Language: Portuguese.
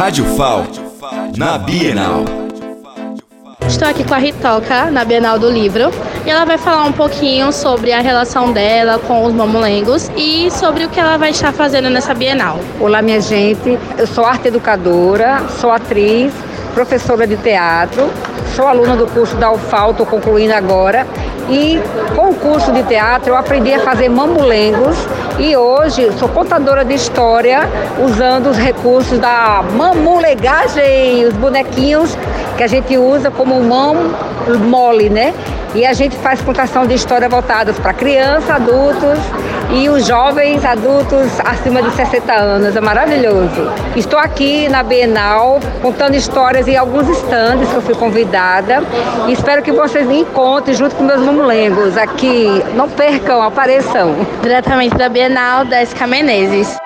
Rádio FAL, na Bienal. Estou aqui com a Ritoca, na Bienal do Livro, e ela vai falar um pouquinho sobre a relação dela com os mamulengos e sobre o que ela vai estar fazendo nessa Bienal. Olá, minha gente. Eu sou arte educadora, sou atriz, professora de teatro, sou aluna do curso da UFAL, estou concluindo agora. E com o curso de teatro eu aprendi a fazer mamulengos e hoje sou contadora de história usando os recursos da mamulegagem, os bonequinhos que a gente usa como mão mole, né? E a gente faz contação de história voltadas para crianças, adultos e os jovens adultos acima de 60 anos. É maravilhoso. Estou aqui na Bienal contando histórias em alguns estandes que eu fui convidada e espero que vocês me encontrem junto com meus mamulengos aqui. Não percam, apareçam. Diretamente da Bienal, Désica Menezes.